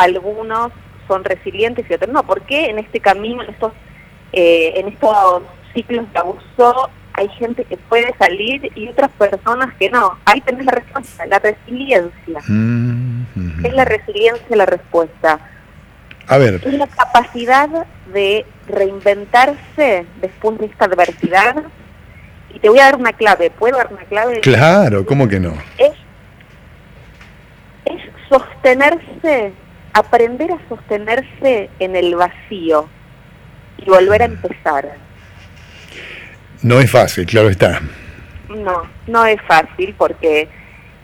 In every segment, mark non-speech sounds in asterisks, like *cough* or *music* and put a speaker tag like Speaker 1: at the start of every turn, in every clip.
Speaker 1: algunos son resilientes y otros no. ¿Por qué en este camino, en estos, eh, en estos ciclos de abuso, hay gente que puede salir y otras personas que no? Ahí tenés la respuesta, la resiliencia.
Speaker 2: Mm.
Speaker 1: Es la resiliencia la respuesta.
Speaker 2: A ver,
Speaker 1: Es la capacidad de reinventarse después de esta adversidad. Y te voy a dar una clave. ¿Puedo dar una clave?
Speaker 2: claro, ¿cómo que no?
Speaker 1: es, es sostenerse, aprender a sostenerse en el vacío y volver a empezar.
Speaker 2: No es fácil, claro está.
Speaker 1: No, no es fácil porque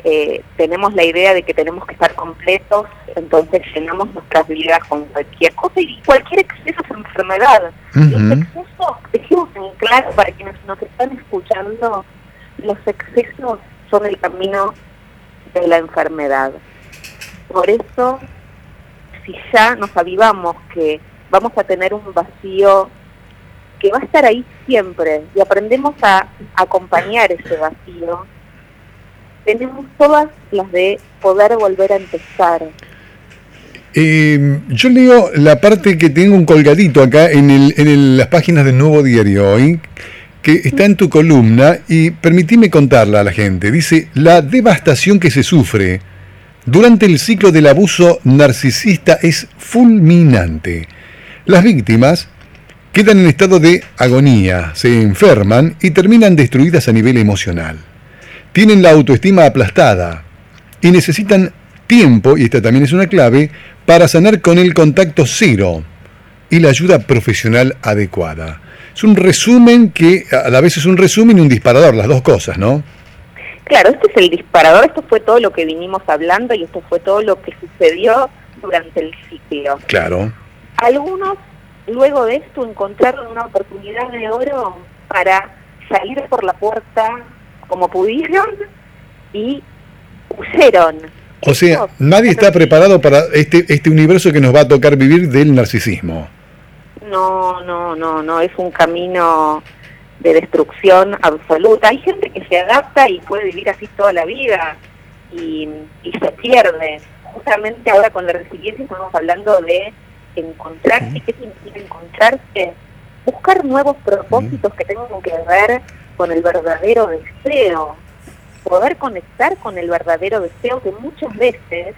Speaker 1: eh, tenemos la idea de que tenemos que estar completos, entonces llenamos nuestras vidas con cualquier cosa y cualquier exceso es enfermedad. Los
Speaker 2: Ujú.
Speaker 1: excesos, dejemos en claro para quienes nos están escuchando, los excesos son el camino de la enfermedad. Por eso, si ya nos avivamos que vamos a tener un vacío que va a estar ahí siempre y aprendemos a acompañar ese vacío, tenemos todas las de poder volver a empezar.
Speaker 2: Eh, yo leo la parte que tengo un colgadito acá en, el, en las páginas del Nuevo Diario hoy, que está en tu columna, y permitime contarla a la gente. Dice, la devastación que se sufre durante el ciclo del abuso narcisista es fulminante. Las víctimas quedan en estado de agonía, se enferman y terminan destruidas a nivel emocional. Tienen la autoestima aplastada y necesitan tiempo, y esta también es una clave, para sanar con el contacto cero y la ayuda profesional adecuada. Es un resumen que a la vez es un resumen y un disparador, las dos cosas, ¿no?
Speaker 1: Claro, este es el disparador, esto fue todo lo que vinimos hablando y esto fue todo lo que sucedió durante el ciclo.
Speaker 2: Claro.
Speaker 1: Algunos, luego de esto, encontraron una oportunidad de oro para salir por la puerta como pudieron y huyeron.
Speaker 2: O sea, nadie está preparado para este, este universo que nos va a tocar vivir del narcisismo.
Speaker 1: No, no, no, no, es un camino de destrucción absoluta. Hay gente que se adapta y puede vivir así toda la vida y, y se pierde. Justamente ahora con la resiliencia estamos hablando de encontrarse. ¿Qué significa encontrarse? Buscar nuevos propósitos que tengan que ver con el verdadero deseo. Poder conectar con el verdadero deseo que muchas veces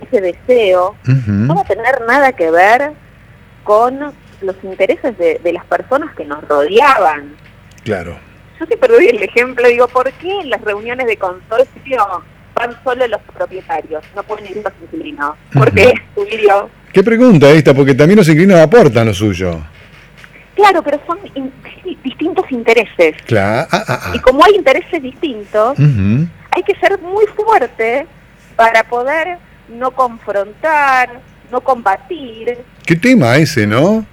Speaker 1: ese deseo no va a tener nada que ver con los intereses de, de las personas que nos rodeaban.
Speaker 2: Claro.
Speaker 1: Yo siempre doy el ejemplo, digo, ¿por qué en las reuniones de consorcio van solo los propietarios? No pueden ir los inquilinos. ¿Por qué, Julio? *laughs*
Speaker 2: ¿Qué pregunta esta? Porque también los inquilinos aportan lo suyo.
Speaker 1: Claro, pero son in- distintos intereses.
Speaker 2: Claro. Ah, ah,
Speaker 1: Y
Speaker 2: ah.
Speaker 1: como hay intereses distintos, hay que ser muy fuerte para poder no confrontar, no combatir.
Speaker 2: ¿Qué tema ese, no?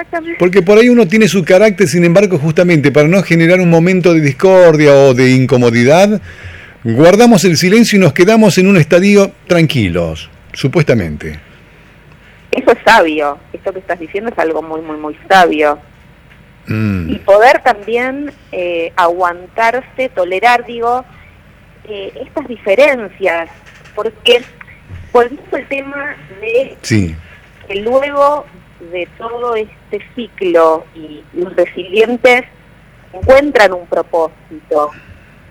Speaker 1: Exactamente.
Speaker 2: Porque por ahí uno tiene su carácter, sin embargo, justamente para no generar un momento de discordia o de incomodidad, guardamos el silencio y nos quedamos en un estadio tranquilos, supuestamente.
Speaker 1: Eso es sabio. Esto que estás diciendo es algo muy, muy, muy sabio.
Speaker 2: Mm,
Speaker 1: y poder también eh, aguantarse, tolerar, digo, eh, estas diferencias, porque volviendo al tema de
Speaker 2: sí,
Speaker 1: que luego de todo este ciclo y los resilientes encuentran un propósito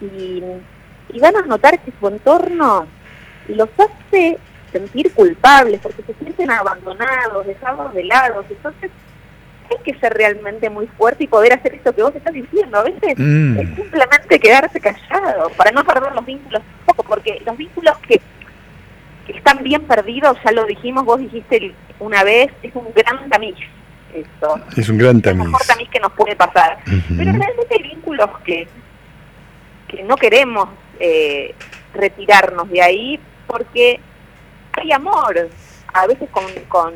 Speaker 1: y, y van a notar que su entorno los hace sentir culpables porque se sienten abandonados, dejados de lado, entonces hay que ser realmente muy fuerte y poder hacer esto que vos estás diciendo. A veces
Speaker 2: Mm.
Speaker 1: es simplemente quedarse callado para no perder los vínculos poco, porque los vínculos que están bien perdidos, ya lo dijimos, vos dijiste una vez, es un gran tamiz. Eso.
Speaker 2: es un gran
Speaker 1: El
Speaker 2: tamiz.
Speaker 1: mejor tamiz que nos puede pasar.
Speaker 2: Ujú.
Speaker 1: Pero realmente hay vínculos que, que no queremos eh, retirarnos de ahí porque hay amor. A veces con, con,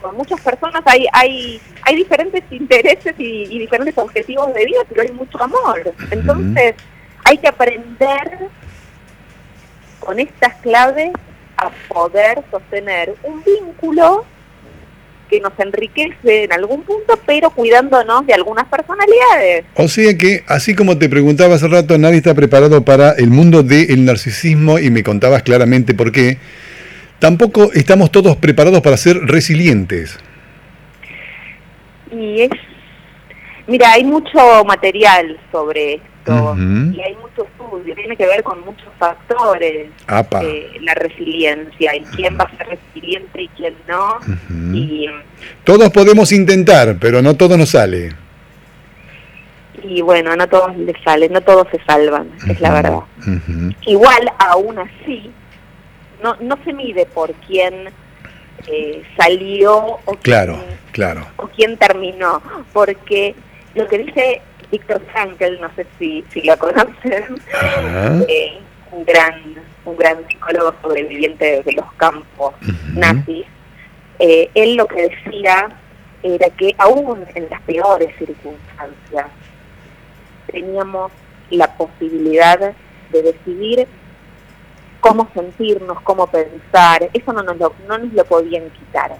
Speaker 1: con muchas personas hay, hay, hay diferentes intereses y, y diferentes objetivos de vida, pero hay mucho amor. Entonces hay que aprender con estas claves a poder sostener un vínculo que nos enriquece en algún punto, pero cuidándonos de algunas personalidades.
Speaker 2: O sea que, así como te preguntaba hace rato, nadie está preparado para el mundo del narcisismo y me contabas claramente por qué. tampoco estamos todos preparados para ser resilientes.
Speaker 1: Y es, mira, hay mucho material sobre esto y hay mucho estudio, tiene que ver con muchos factores, eh, la resiliencia, y quién va a ser resiliente y quién no. y,
Speaker 2: todos podemos intentar, pero no todo nos sale.
Speaker 1: Y bueno, no todos les sale, no todos se salvan, es la verdad. Igual, aún así, no, no se mide por quién eh, salió o
Speaker 2: claro, claro.
Speaker 1: o quién terminó, porque lo que dice Víctor Frankl, no sé si, si lo conocen, eh, un gran un gran psicólogo sobreviviente de los campos nazis, eh, él lo que decía era que aún en las peores circunstancias teníamos la posibilidad de decidir cómo sentirnos, cómo pensar, eso no nos lo, no nos lo podían quitar.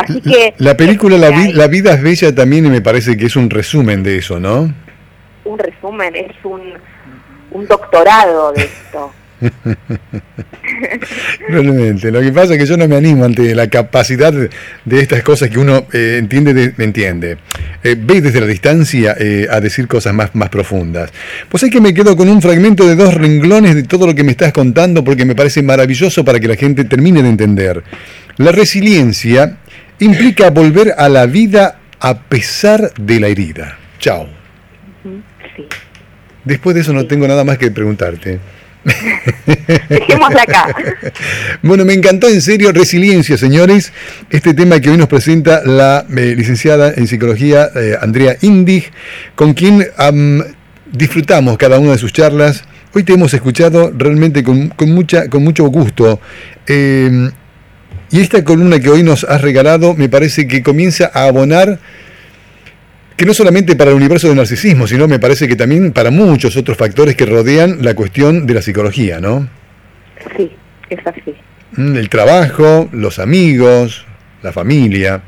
Speaker 2: Así que... La película la, la, vida es bella también me parece que es un resumen de eso, ¿no?
Speaker 1: Un resumen, es un, un doctorado de esto. *laughs*
Speaker 2: Realmente, lo que pasa es que yo no me animo ante la capacidad de estas cosas que uno eh, entiende, de, entiende. Eh, ve desde la distancia eh, a decir cosas más, más profundas. Pues es que me quedo con un fragmento de dos renglones de todo lo que me estás contando porque me parece maravilloso para que la gente termine de entender. La resiliencia implica volver a la vida a pesar de la herida. Chao. Después de eso no tengo nada más que preguntarte.
Speaker 1: Dejémosla acá. *laughs*
Speaker 2: Bueno, me encantó en serio Resiliencia, señores. Este tema que hoy nos presenta la eh, licenciada en psicología eh, Andrea Indig, con quien disfrutamos cada una de sus charlas. Hoy te hemos escuchado realmente con, mucha, con mucho gusto. Em, y esta columna que hoy nos has regalado me parece que comienza a abonar que no solamente para el universo del narcisismo, sino me parece que también para muchos otros factores que rodean la cuestión de la psicología, ¿no?
Speaker 1: Sí, es así.
Speaker 2: Mm, el trabajo, los amigos, la familia.